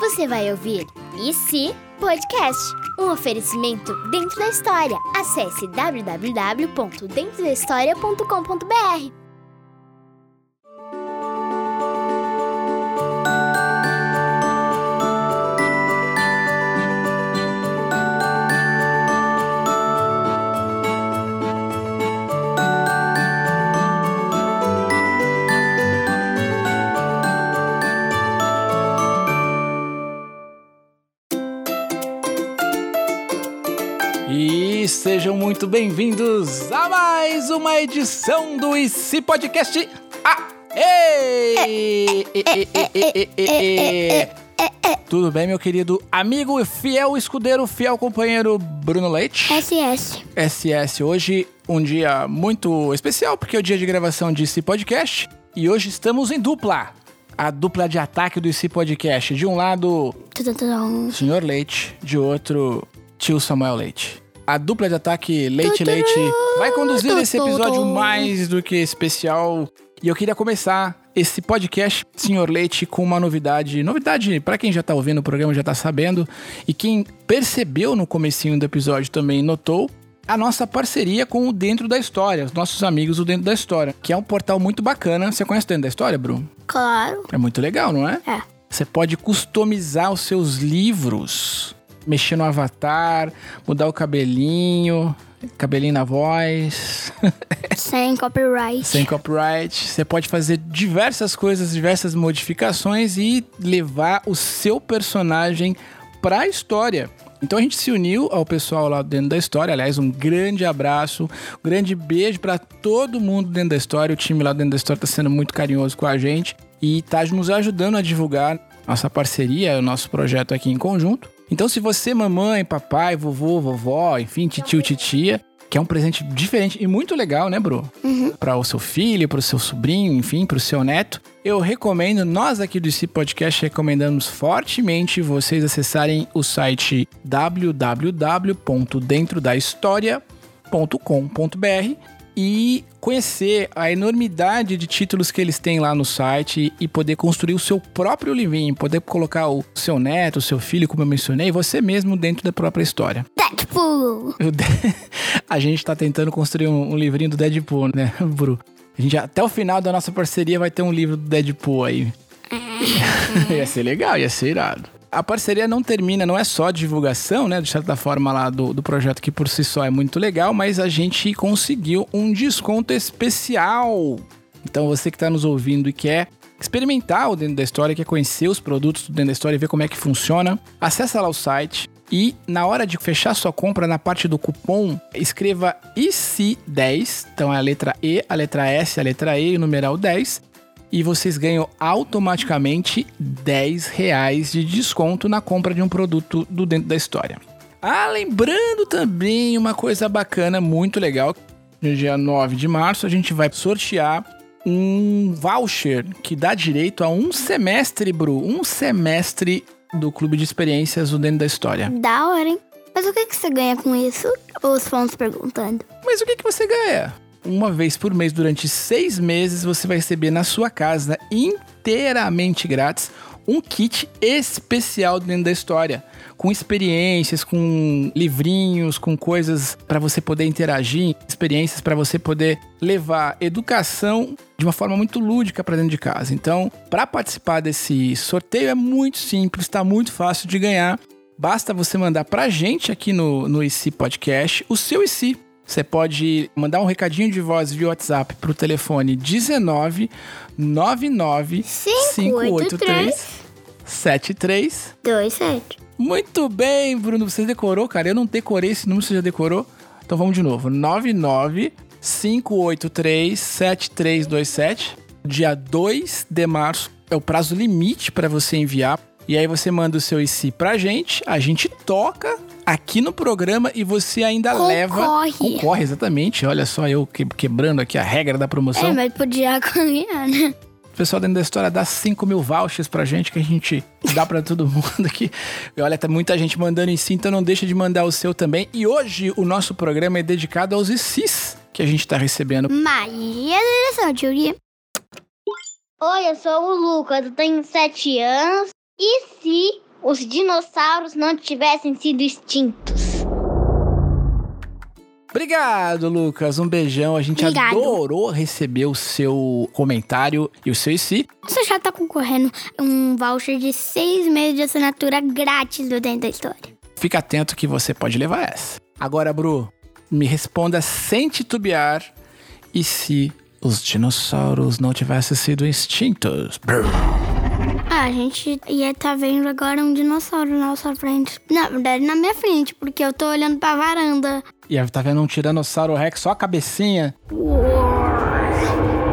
Você vai ouvir se Podcast, um oferecimento dentro da história. Acesse www.dentrodahistoria.com.br. sejam muito bem-vindos a mais uma edição do IC Podcast. Ah, ei! Tudo bem, meu querido amigo e fiel escudeiro, fiel companheiro Bruno Leite? SS. SS. Hoje um dia muito especial, porque é o dia de gravação de IC Podcast. E hoje estamos em dupla. A dupla de ataque do IC Podcast. De um lado. Senhor Leite, de outro, tio Samuel Leite. A dupla de ataque Leite Leite vai conduzir esse episódio mais do que especial. E eu queria começar esse podcast, Senhor Leite, com uma novidade. Novidade, para quem já tá ouvindo o programa já tá sabendo. E quem percebeu no comecinho do episódio também notou. A nossa parceria com o Dentro da História, os nossos amigos do Dentro da História, que é um portal muito bacana. Você conhece o Dentro da História, Bruno? Claro. É muito legal, não é? É. Você pode customizar os seus livros, mexer no avatar, mudar o cabelinho, cabelinho na voz, Sem copyright. sem copyright. Você pode fazer diversas coisas, diversas modificações e levar o seu personagem para a história. Então a gente se uniu ao pessoal lá dentro da história. Aliás, um grande abraço, um grande beijo para todo mundo dentro da história. O time lá dentro da história está sendo muito carinhoso com a gente e tá nos ajudando a divulgar nossa parceria, o nosso projeto aqui em conjunto. Então, se você, mamãe, papai, vovô, vovó, enfim, titio, titia, que é um presente diferente e muito legal, né, Bro? Para o seu filho, para o seu sobrinho, enfim, para o seu neto. Eu recomendo, nós aqui do IC Podcast recomendamos fortemente vocês acessarem o site www.dentrodahistoria.com.br e conhecer a enormidade de títulos que eles têm lá no site e poder construir o seu próprio livrinho, poder colocar o seu neto, o seu filho, como eu mencionei, você mesmo dentro da própria história. Deadpool. A gente tá tentando construir um, um livrinho do Deadpool, né, Bru? A gente, até o final da nossa parceria vai ter um livro do Deadpool aí. ia ser legal, ia ser irado. A parceria não termina, não é só divulgação, né, de certa forma lá do, do projeto que por si só é muito legal, mas a gente conseguiu um desconto especial. Então você que está nos ouvindo e quer experimentar o Dentro da História, quer conhecer os produtos do Dentro da História e ver como é que funciona, acessa lá o site e na hora de fechar sua compra, na parte do cupom, escreva IC10, então é a letra E, a letra S, a letra E e o numeral 10, e vocês ganham automaticamente 10 reais de desconto na compra de um produto do Dentro da História. Ah, lembrando também uma coisa bacana, muito legal, no dia 9 de março a gente vai sortear um voucher que dá direito a um semestre, Bru, um semestre do Clube de Experiências do Dentro da História. Da hora, hein? Mas o que, que você ganha com isso? Os fãs perguntando. Mas o que, que você ganha? Uma vez por mês, durante seis meses, você vai receber na sua casa, inteiramente grátis, um kit especial dentro da história. Com experiências, com livrinhos, com coisas para você poder interagir, experiências para você poder levar educação de uma forma muito lúdica para dentro de casa. Então, para participar desse sorteio é muito simples, está muito fácil de ganhar. Basta você mandar pra gente aqui no, no IC Podcast o seu IC. Você pode mandar um recadinho de voz via WhatsApp pro telefone 19 99 583 73. Dois, sete. Muito bem, Bruno, você decorou, cara? Eu não decorei esse número, você já decorou? Então vamos de novo. 99 583 7327. Dia 2 de março é o prazo limite para você enviar. E aí você manda o seu IC pra gente, a gente toca aqui no programa e você ainda leva. Concorre. Concorre, exatamente. Olha só, eu que- quebrando aqui a regra da promoção. É, mas podia ganhar, né? O pessoal dentro da história dá 5 mil vouchers pra gente que a gente dá pra todo mundo aqui. E olha, tá muita gente mandando em si, então não deixa de mandar o seu também. E hoje o nosso programa é dedicado aos ICs que a gente tá recebendo. Maria direção, teoria. Oi, eu sou o Lucas, eu tenho 7 anos. E se os dinossauros não tivessem sido extintos? Obrigado, Lucas. Um beijão. A gente Obrigado. adorou receber o seu comentário e o seu e se. Você já tá concorrendo um voucher de seis meses de assinatura grátis do Dentro da História. Fica atento que você pode levar essa. Agora, Bru, me responda sem titubear. E se os dinossauros não tivessem sido extintos? Ah, a gente ia tá vendo agora um dinossauro na nossa frente. Na verdade, na minha frente, porque eu tô olhando pra varanda. E aí, tá vendo um tiranossauro rex, só a cabecinha?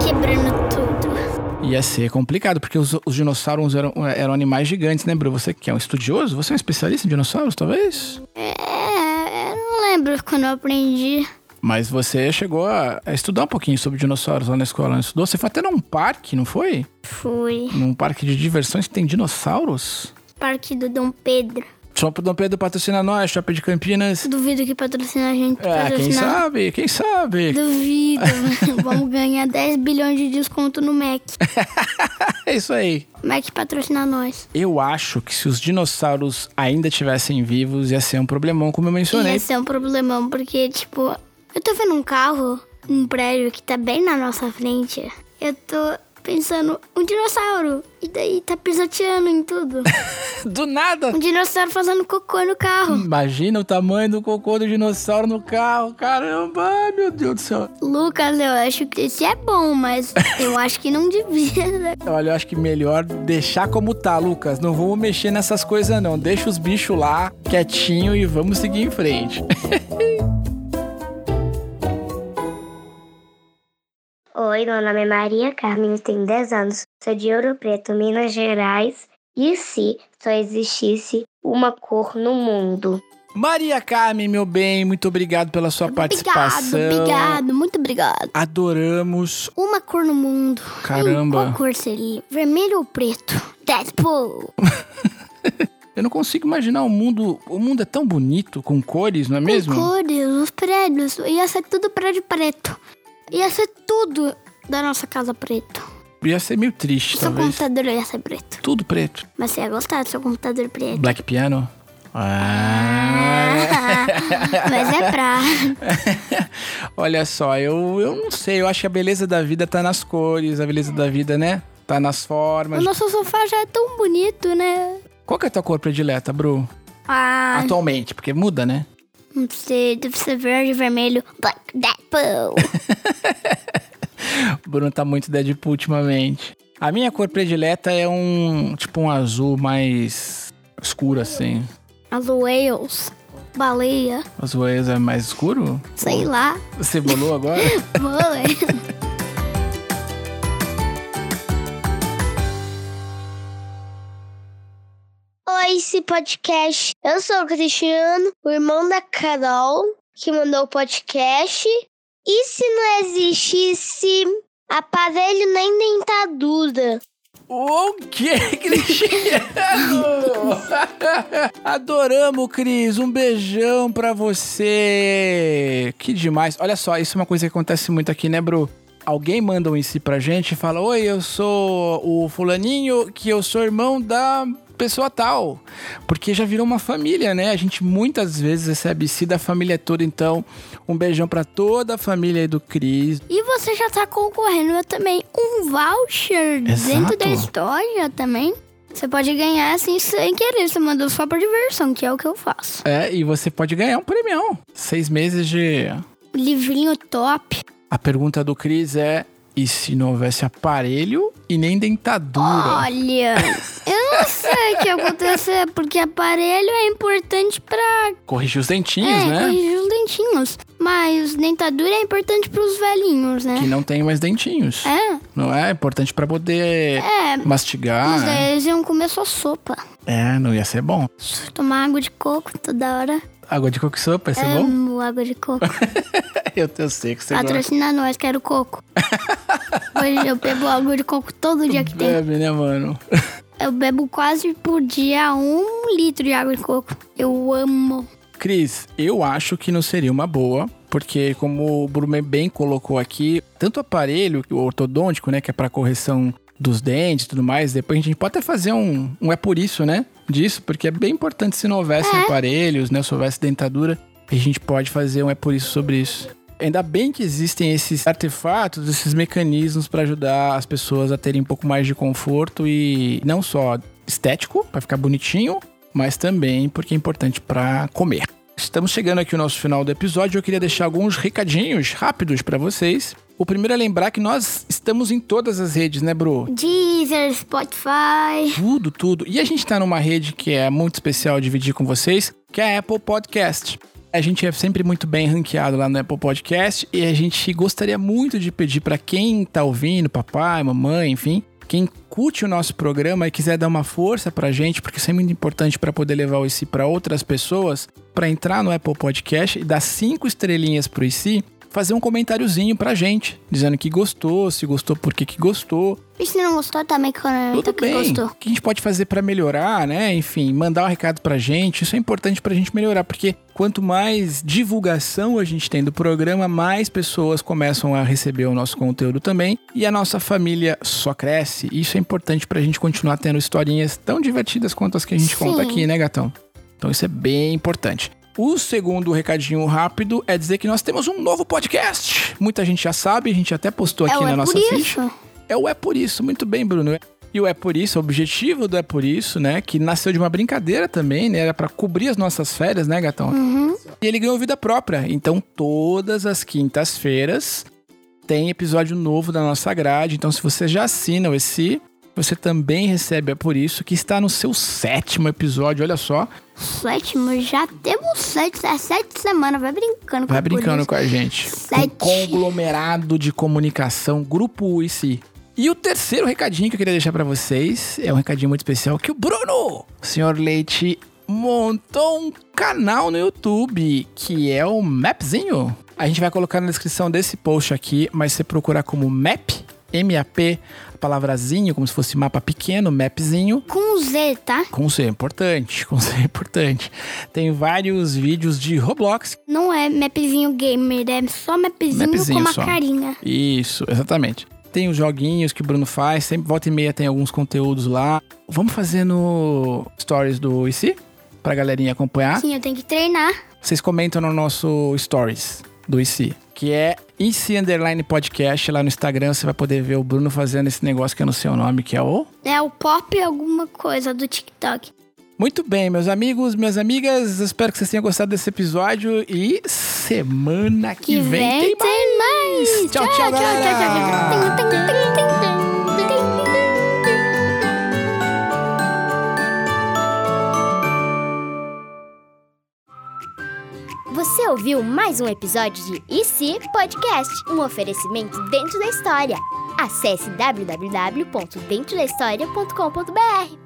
Quebrando tudo. Ia ser complicado, porque os, os dinossauros eram, eram animais gigantes, né, Bru? Você que é um estudioso? Você é um especialista em dinossauros, talvez? É, eu não lembro quando eu aprendi. Mas você chegou a, estudar um pouquinho sobre dinossauros lá na escola, não estudou? Você foi até num parque, não foi? Fui. Num parque de diversões que tem dinossauros? Parque do Dom Pedro. Shopping Dom Pedro patrocina nós, Shopping de Campinas. Duvido que patrocina a gente. É, quem patrocinar. sabe, quem sabe? Duvido. Vamos ganhar 10 bilhões de desconto no Mac. É isso aí. Mac patrocina nós. Eu acho que se os dinossauros ainda estivessem vivos, ia ser um problemão, como eu mencionei. Ia ser um problemão, porque, tipo, eu tô vendo um carro, um prédio que tá bem na nossa frente. Eu tô pensando, um dinossauro. E daí tá pisoteando em tudo. Do nada! Um dinossauro fazendo cocô no carro. Imagina o tamanho do cocô do dinossauro no carro. Caramba, ai, meu Deus do céu. Lucas, eu acho que esse é bom, mas eu acho que não devia. né? Olha, eu acho que melhor deixar como tá, Lucas. Não vamos mexer nessas coisas, não. Deixa os bichos lá, quietinho, e vamos seguir em frente. Oi, meu nome é Maria Carmen, tenho 10 anos, sou de Ouro Preto, Minas Gerais. E se só existisse uma cor no mundo? Maria Carmen, meu bem, muito obrigado pela sua Obrigado, participação. obrigado, muito obrigado. Adoramos. Uma cor no mundo. Caramba. Qual cor seria? Vermelho ou preto? Deadpool. Eu não consigo imaginar o mundo. O mundo é tão bonito, com cores, não é mesmo? Com cores, os prédios. Ia ser tudo prédio preto. Ia ser tudo da nossa casa preto. Ia ser meio triste, Seu talvez. computador ia ser preto. Tudo preto. Mas você ia gostar do seu computador preto. Black Piano. Ah. Mas é pra. Olha só, eu, eu não sei. Eu acho que a beleza da vida tá nas cores, a beleza da vida, né? Tá nas O formas. nosso sofá já é tão bonito, né? Qual que é a tua cor predileta, Bru? Ah, Atualmente, porque muda, né? Sei, deve ser verde, vermelho. Black Deadpool. O Bruno tá muito Deadpool ultimamente. A minha cor predileta é um tipo um azul mais escuro assim. As whales. Baleia. Azul é mais escuro? Sei lá. Você bolou agora? Vôlei. Esse podcast. Eu sou o Cristiano, o irmão da Carol, que mandou o podcast. E se não existisse aparelho nem dentadura? O que, Cristiano? Adoramos, Cris. Um beijão pra você. Que demais. Olha só, isso é uma coisa que acontece muito aqui, né, Bru? Alguém manda um em si pra gente e fala: Oi, eu sou o Fulaninho, que eu sou irmão da pessoa tal. Porque já virou uma família, né? A gente muitas vezes recebe si da família toda. Então, um beijão pra toda a família aí do Cris. E você já tá concorrendo também um voucher Exato. dentro da história também. Você pode ganhar assim sem querer. Você mandou só por diversão, que é o que eu faço. É, e você pode ganhar um premião. Seis meses de Livrinho top. A pergunta do Cris é: e se não houvesse aparelho e nem dentadura? Olha, eu não sei o que acontecer, porque aparelho é importante pra Corrigir os dentinhos, é, né? corrigir os dentinhos. Mas dentadura é importante pros velhinhos, né? Que não tem mais dentinhos. É, Não é? É importante pra poder é. mastigar. Mas daí eles iam comer só sopa. É, não ia ser bom. Tomar água de coco toda hora. Água de coco e sopa, ia ser bom? Amo água de coco. Eu, eu sei que você gosta. Patrocina nós, quero coco. Hoje eu bebo água de coco todo dia que tem. Bebe, né, mano? Eu bebo quase por dia um litro de água de coco. Eu amo. Cris, eu acho que não seria uma boa, porque como o Bruno bem colocou aqui, tanto o aparelho o ortodôntico, né, que é para correção dos dentes e tudo mais. Depois a gente pode até fazer um, um é por isso, né? Disso, porque é bem importante se não houvesse É. aparelhos, né? Se houvesse dentadura, a gente pode fazer um é por isso sobre isso. Ainda bem que existem esses artefatos, esses mecanismos para ajudar as pessoas a terem um pouco mais de conforto e não só estético, para ficar bonitinho, mas também porque é importante para comer. Estamos chegando aqui ao nosso final do episódio. Eu queria deixar alguns recadinhos rápidos para vocês. O primeiro é lembrar que nós estamos em todas as redes, né, Bru? Deezer, Spotify. Tudo, tudo. E a gente tá numa rede que é muito especial dividir com vocês, que é a Apple Podcast. A gente é sempre muito bem ranqueado lá no Apple Podcast e a gente gostaria muito de pedir para quem tá ouvindo, papai, mamãe, enfim, quem curte o nosso programa e quiser dar uma força pra gente, porque isso é muito importante para poder levar o IC para outras pessoas, para entrar no Apple Podcast e dar cinco estrelinhas pro IC, fazer um comentáriozinho pra gente, dizendo que gostou, se gostou, por que que gostou, E se não gostou também, comenta que gostou. O que a gente pode fazer pra melhorar, né? Enfim, mandar um recado pra gente. Isso é importante pra gente melhorar, porque quanto mais divulgação a gente tem do programa, mais pessoas começam a receber o nosso conteúdo também. E a nossa família só cresce. Isso é importante pra gente continuar tendo historinhas tão divertidas quanto as que a gente conta Sim. aqui, né, gatão? Então isso é bem importante. O segundo recadinho rápido é dizer que nós temos um novo podcast. Muita gente já sabe, a gente até postou aqui é, na é nossa isso. É o É Por Isso, muito bem, Bruno. E o É Por Isso, o objetivo do É Por Isso, né? Que nasceu de uma brincadeira também, né? Era pra cobrir as nossas férias, né, gatão? Uhum. E ele ganhou vida própria. Então, todas as quintas-feiras tem episódio novo da nossa grade. Então, se você já assina o esse, você também recebe É Por Isso, que está no seu sétimo episódio, olha só. Sétimo, já temos sete, é sete semanas. Vai brincando com Vai brincando com a gente. Um Sete. conglomerado de comunicação, grupo UIC. E o terceiro recadinho que eu queria deixar pra vocês é um recadinho muito especial que o Bruno, o senhor Leite, montou um canal no YouTube que é o Mapzinho. A gente vai colocar na descrição desse post aqui, mas você procurar como Map, M-A-P, a palavrazinho, como se fosse mapa pequeno, Mapzinho, Com Z, tá? com C é importante, com C é importante. Tem vários vídeos de Roblox Não é mapzinho gamer, é só mapzinho, Mapzinho com uma só. carinha. Isso, exatamente. Tem os joguinhos que o Bruno faz, sempre volta e meia tem alguns conteúdos lá. Vamos fazer no Stories do IC? Pra galerinha acompanhar. Sim, eu tenho que treinar. Vocês comentam no nosso Stories do IC, que é IC Underline Podcast. Lá no Instagram você vai poder ver o Bruno fazendo esse negócio que eu não sei o nome, que é o... É o pop alguma coisa do TikTok. Muito bem, meus amigos, minhas amigas. Espero que vocês tenham gostado desse episódio. E semana que, Que vem, vem tem mais. tem mais. Tchau, tchau, galera. Tim, tim, tim, tim, tim. Você ouviu mais um episódio de IC Podcast, um oferecimento dentro da história. Acesse www.dentrodahistoria.com.br.